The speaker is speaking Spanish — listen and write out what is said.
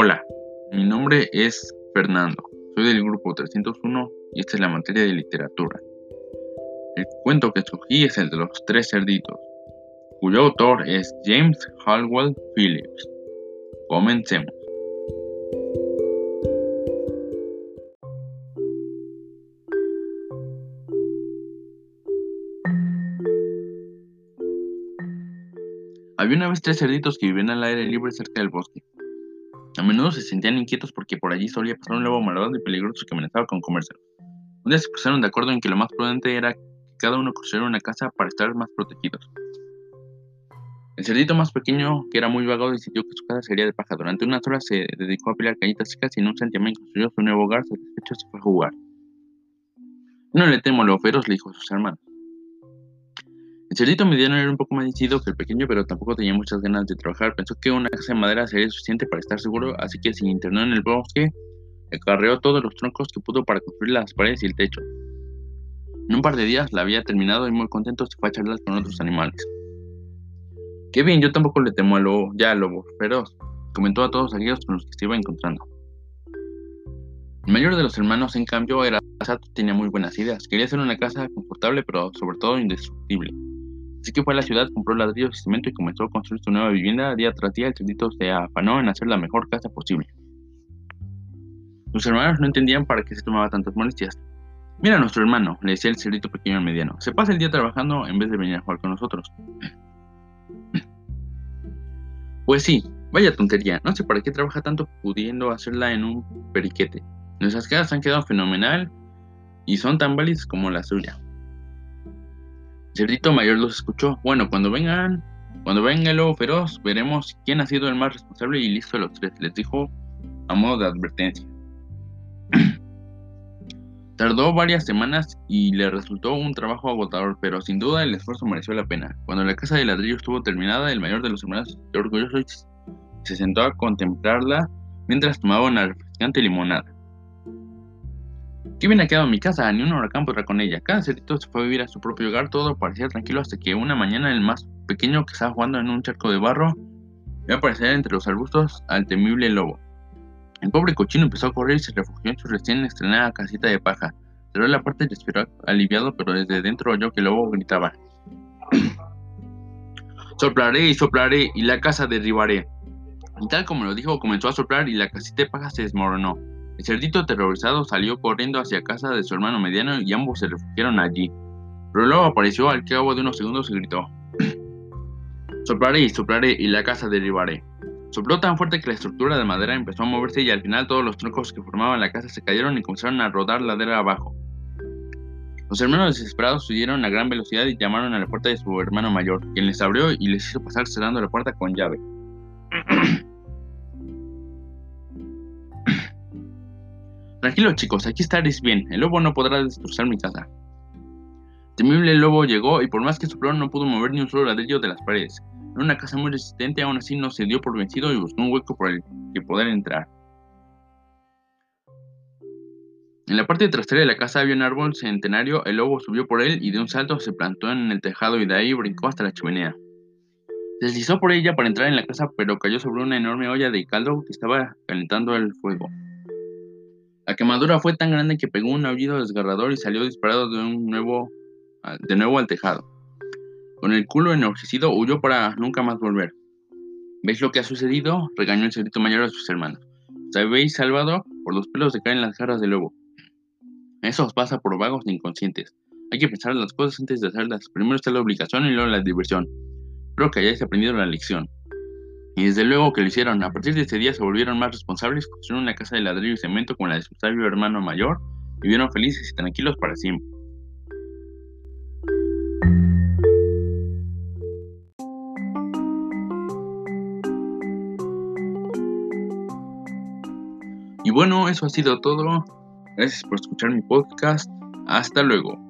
Hola, mi nombre es Fernando, soy del grupo 301 y esta es la materia de literatura. El cuento que escogí es el de los tres cerditos, cuyo autor es James Halwell Phillips. Comencemos. Había una vez tres cerditos que vivían al aire libre cerca del bosque. A menudo se sentían inquietos porque por allí solía pasar un lobo malvado y peligroso que amenazaba con comérselos. Un día se pusieron de acuerdo en que lo más prudente era que cada uno construyera una casa para estar más protegidos. El cerdito más pequeño, que era muy vago, decidió que su casa sería de paja. Durante unas horas se dedicó a pelear cañitas secas y en un santiamén construyó su nuevo hogar. Satisfecho se fue a jugar. No le temo a los feroz, le dijo a sus hermanos. El cerdito mediano era un poco más decidido que el pequeño, pero tampoco tenía muchas ganas de trabajar. Pensó que una casa de madera sería suficiente para estar seguro, así que se internó en el bosque, acarreó todos los troncos que pudo para construir las paredes y el techo. En un par de días la había terminado y muy contento se fue a charlar con otros animales. Qué bien, yo tampoco le temo al lobo, ya al lobo feroz, comentó a todos aquellos con los que se iba encontrando. El mayor de los hermanos, en cambio, era tenía muy buenas ideas. Quería hacer una casa confortable, pero sobre todo indestructible. Así que fue a la ciudad, compró ladrillos y cemento y comenzó a construir su nueva vivienda. Día tras día, el cerdito se afanó en hacer la mejor casa posible. Sus hermanos no entendían para qué se tomaba tantas molestias. Mira nuestro hermano, le decía el cerdito pequeño al mediano. Se pasa el día trabajando en vez de venir a jugar con nosotros. Pues sí, vaya tontería. No sé para qué trabaja tanto pudiendo hacerla en un periquete. Nuestras casas han quedado fenomenal y son tan válidas como la suya cerdito mayor los escuchó. Bueno, cuando vengan, cuando venga el lobo feroz, veremos quién ha sido el más responsable y listo de los tres, les dijo a modo de advertencia. Tardó varias semanas y le resultó un trabajo agotador, pero sin duda el esfuerzo mereció la pena. Cuando la casa de ladrillo estuvo terminada, el mayor de los hermanos, orgulloso, se sentó a contemplarla mientras tomaba una refrescante limonada. Qué bien ha quedado mi casa, ni un huracán podrá con ella. Cada cerdito se fue a vivir a su propio hogar, todo parecía tranquilo hasta que una mañana el más pequeño que estaba jugando en un charco de barro vio aparecer entre los arbustos al temible lobo. El pobre cochino empezó a correr y se refugió en su recién estrenada casita de paja. Cerró la puerta y respiró aliviado, pero desde dentro oyó que el lobo gritaba. soplaré y soplaré y la casa derribaré. Y tal como lo dijo, comenzó a soplar y la casita de paja se desmoronó. El cerdito aterrorizado salió corriendo hacia casa de su hermano mediano y ambos se refugiaron allí. Luego apareció al cabo de unos segundos y gritó: Soplaré y soplaré y la casa derribaré. Sopló tan fuerte que la estructura de madera empezó a moverse y al final todos los troncos que formaban la casa se cayeron y comenzaron a rodar ladera abajo. Los hermanos desesperados huyeron a gran velocidad y llamaron a la puerta de su hermano mayor, quien les abrió y les hizo pasar cerrando la puerta con llave. Tranquilos chicos, aquí estaréis bien, el lobo no podrá destrozar mi casa. Temible lobo llegó y por más que sopló no pudo mover ni un solo ladrillo de las paredes. Era una casa muy resistente, aún así no se dio por vencido y buscó un hueco por el que poder entrar. En la parte trasera de la casa había un árbol centenario, el lobo subió por él y de un salto se plantó en el tejado y de ahí brincó hasta la chimenea. Deslizó por ella para entrar en la casa, pero cayó sobre una enorme olla de caldo que estaba calentando el fuego. La quemadura fue tan grande que pegó un aullido desgarrador y salió disparado de, un nuevo, de nuevo al tejado. Con el culo enojecido huyó para nunca más volver. ¿Veis lo que ha sucedido? regañó el cerdito mayor a sus hermanos. Os habéis salvado por los pelos de caer en las garras del lobo. Eso os pasa por vagos e inconscientes. Hay que pensar las cosas antes de hacerlas. Primero está la obligación y luego la diversión. Espero que hayáis aprendido la lección. Y desde luego que lo hicieron. A partir de ese día se volvieron más responsables, construyeron una casa de ladrillo y cemento con la de su sabio hermano mayor vivieron felices y tranquilos para siempre. Y bueno, eso ha sido todo. Gracias por escuchar mi podcast. Hasta luego.